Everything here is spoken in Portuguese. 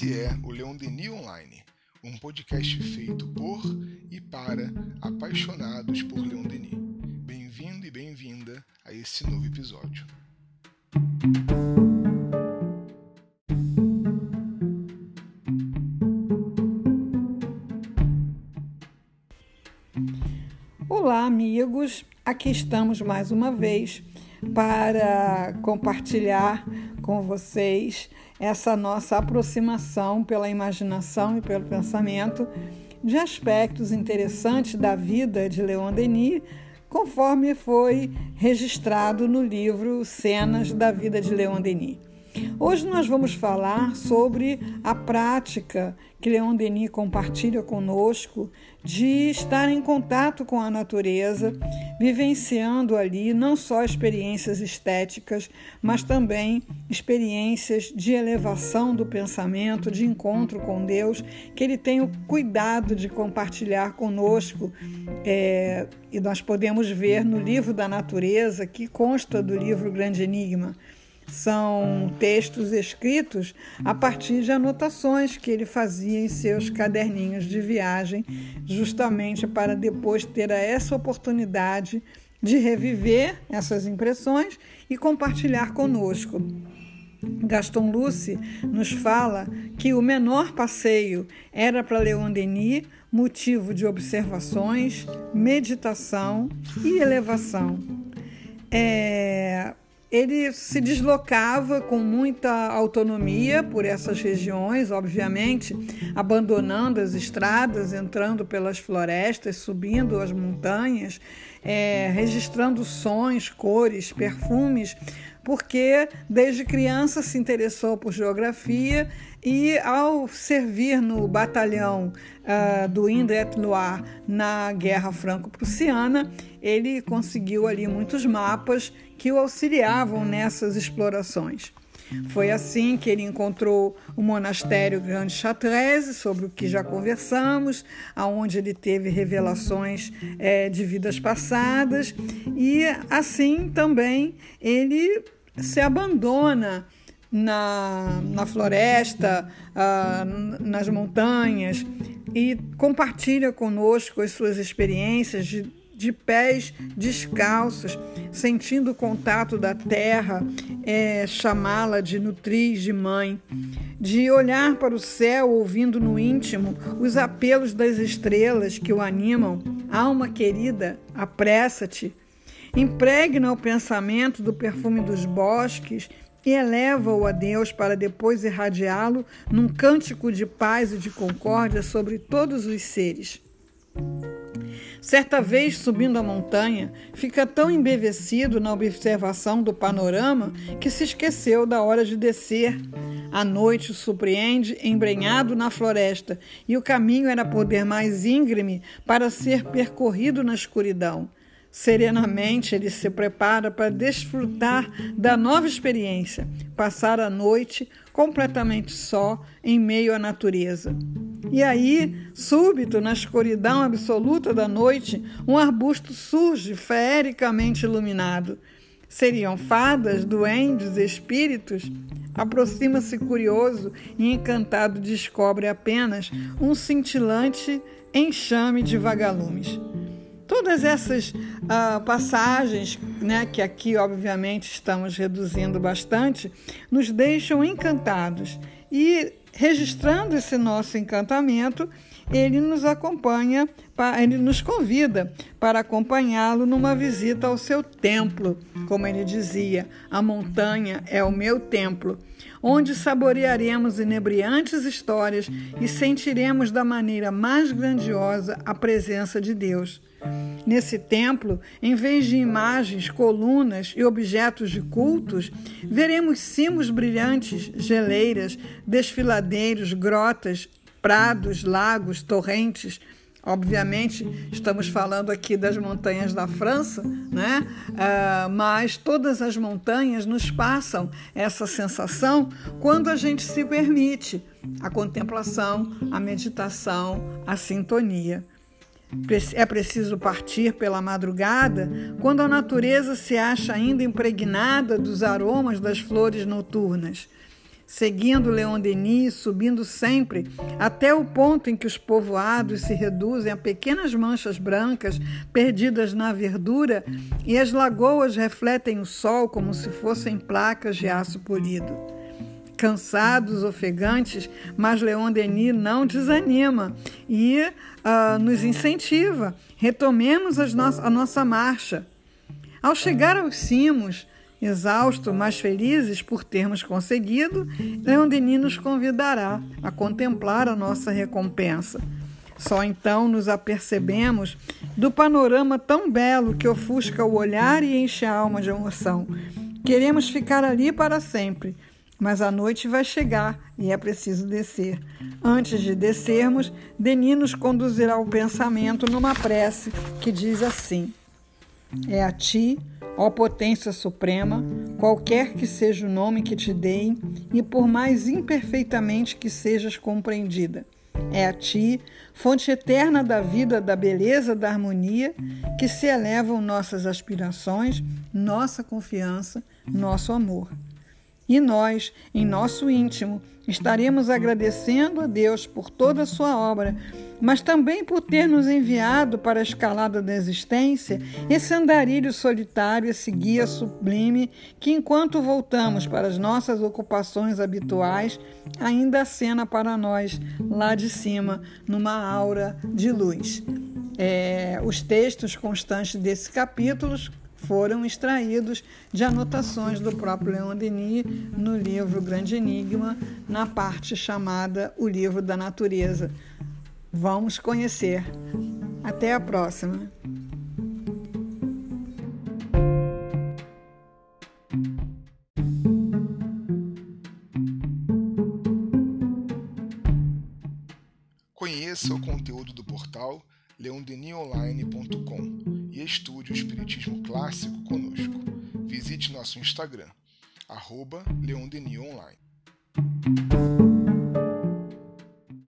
Esse é o Leon Denis Online, um podcast feito por e para apaixonados por Leon Denis. Bem-vindo e bem-vinda a esse novo episódio. Olá, amigos. Aqui estamos mais uma vez para compartilhar com vocês essa nossa aproximação pela imaginação e pelo pensamento de aspectos interessantes da vida de Leon Denis, conforme foi registrado no livro Cenas da Vida de Leon Denis. Hoje nós vamos falar sobre a prática que Leon Denis compartilha conosco de estar em contato com a natureza, vivenciando ali não só experiências estéticas, mas também experiências de elevação do pensamento, de encontro com Deus, que ele tem o cuidado de compartilhar conosco. É, e nós podemos ver no livro da natureza, que consta do livro Grande Enigma são textos escritos a partir de anotações que ele fazia em seus caderninhos de viagem, justamente para depois ter essa oportunidade de reviver essas impressões e compartilhar conosco. Gaston Luce nos fala que o menor passeio era para Leon Denis motivo de observações, meditação e elevação. É, ele se deslocava com muita autonomia por essas regiões, obviamente, abandonando as estradas, entrando pelas florestas, subindo as montanhas, é, registrando sons, cores, perfumes, porque desde criança se interessou por geografia e ao servir no batalhão uh, do Indre-et-Loire na Guerra Franco-Prussiana, ele conseguiu ali muitos mapas que o auxiliavam nessas explorações. Foi assim que ele encontrou o monastério Grande Chartres, sobre o que já conversamos, aonde ele teve revelações é, de vidas passadas, e assim também ele se abandona na, na floresta, ah, nas montanhas, e compartilha conosco as suas experiências de de pés descalços, sentindo o contato da terra, é, chamá-la de nutriz, de mãe, de olhar para o céu, ouvindo no íntimo os apelos das estrelas que o animam. Alma querida, apressa-te. Impregna o pensamento do perfume dos bosques e eleva-o a Deus para depois irradiá-lo num cântico de paz e de concórdia sobre todos os seres. Certa vez, subindo a montanha, fica tão embevecido na observação do panorama que se esqueceu da hora de descer. A noite o surpreende embrenhado na floresta e o caminho era poder mais íngreme para ser percorrido na escuridão. Serenamente ele se prepara para desfrutar da nova experiência, passar a noite completamente só em meio à natureza. E aí, súbito, na escuridão absoluta da noite, um arbusto surge feericamente iluminado. Seriam fadas, duendes, espíritos? Aproxima-se curioso e encantado descobre apenas um cintilante enxame de vagalumes. Todas essas uh, passagens, né, que aqui obviamente estamos reduzindo bastante, nos deixam encantados. E registrando esse nosso encantamento, ele nos acompanha, ele nos convida para acompanhá-lo numa visita ao seu templo, como ele dizia, a montanha é o meu templo, onde saborearemos inebriantes histórias e sentiremos da maneira mais grandiosa a presença de Deus. Nesse templo, em vez de imagens, colunas e objetos de cultos, veremos cimos brilhantes, geleiras, desfiladeiros, grotas, prados, lagos, torrentes. Obviamente, estamos falando aqui das montanhas da França, né? Uh, mas todas as montanhas nos passam essa sensação quando a gente se permite a contemplação, a meditação, a sintonia. É preciso partir pela madrugada, quando a natureza se acha ainda impregnada dos aromas das flores noturnas. Seguindo Leon Denis, subindo sempre até o ponto em que os povoados se reduzem a pequenas manchas brancas perdidas na verdura e as lagoas refletem o sol como se fossem placas de aço polido. Cansados, ofegantes, mas Leon Denis não desanima e uh, nos incentiva. Retomemos no a nossa marcha. Ao chegar aos cimos, Exausto, mas felizes por termos conseguido, Leon Denis nos convidará a contemplar a nossa recompensa. Só então nos apercebemos do panorama tão belo que ofusca o olhar e enche a alma de emoção. Queremos ficar ali para sempre, mas a noite vai chegar e é preciso descer. Antes de descermos, Denis nos conduzirá o pensamento numa prece que diz assim: É a ti Ó potência suprema, qualquer que seja o nome que te deem, e por mais imperfeitamente que sejas compreendida, é a ti, fonte eterna da vida, da beleza, da harmonia, que se elevam nossas aspirações, nossa confiança, nosso amor. E nós, em nosso íntimo, estaremos agradecendo a Deus por toda a sua obra mas também por ter nos enviado para a escalada da existência esse andarilho solitário, esse guia sublime que, enquanto voltamos para as nossas ocupações habituais, ainda acena para nós lá de cima, numa aura de luz. É, os textos constantes desse capítulo foram extraídos de anotações do próprio Leon Denis no livro Grande Enigma, na parte chamada O Livro da Natureza. Vamos conhecer. Até a próxima. Conheça o conteúdo do portal leondenionline.com e estude o Espiritismo Clássico conosco. Visite nosso Instagram, arroba leondenionline.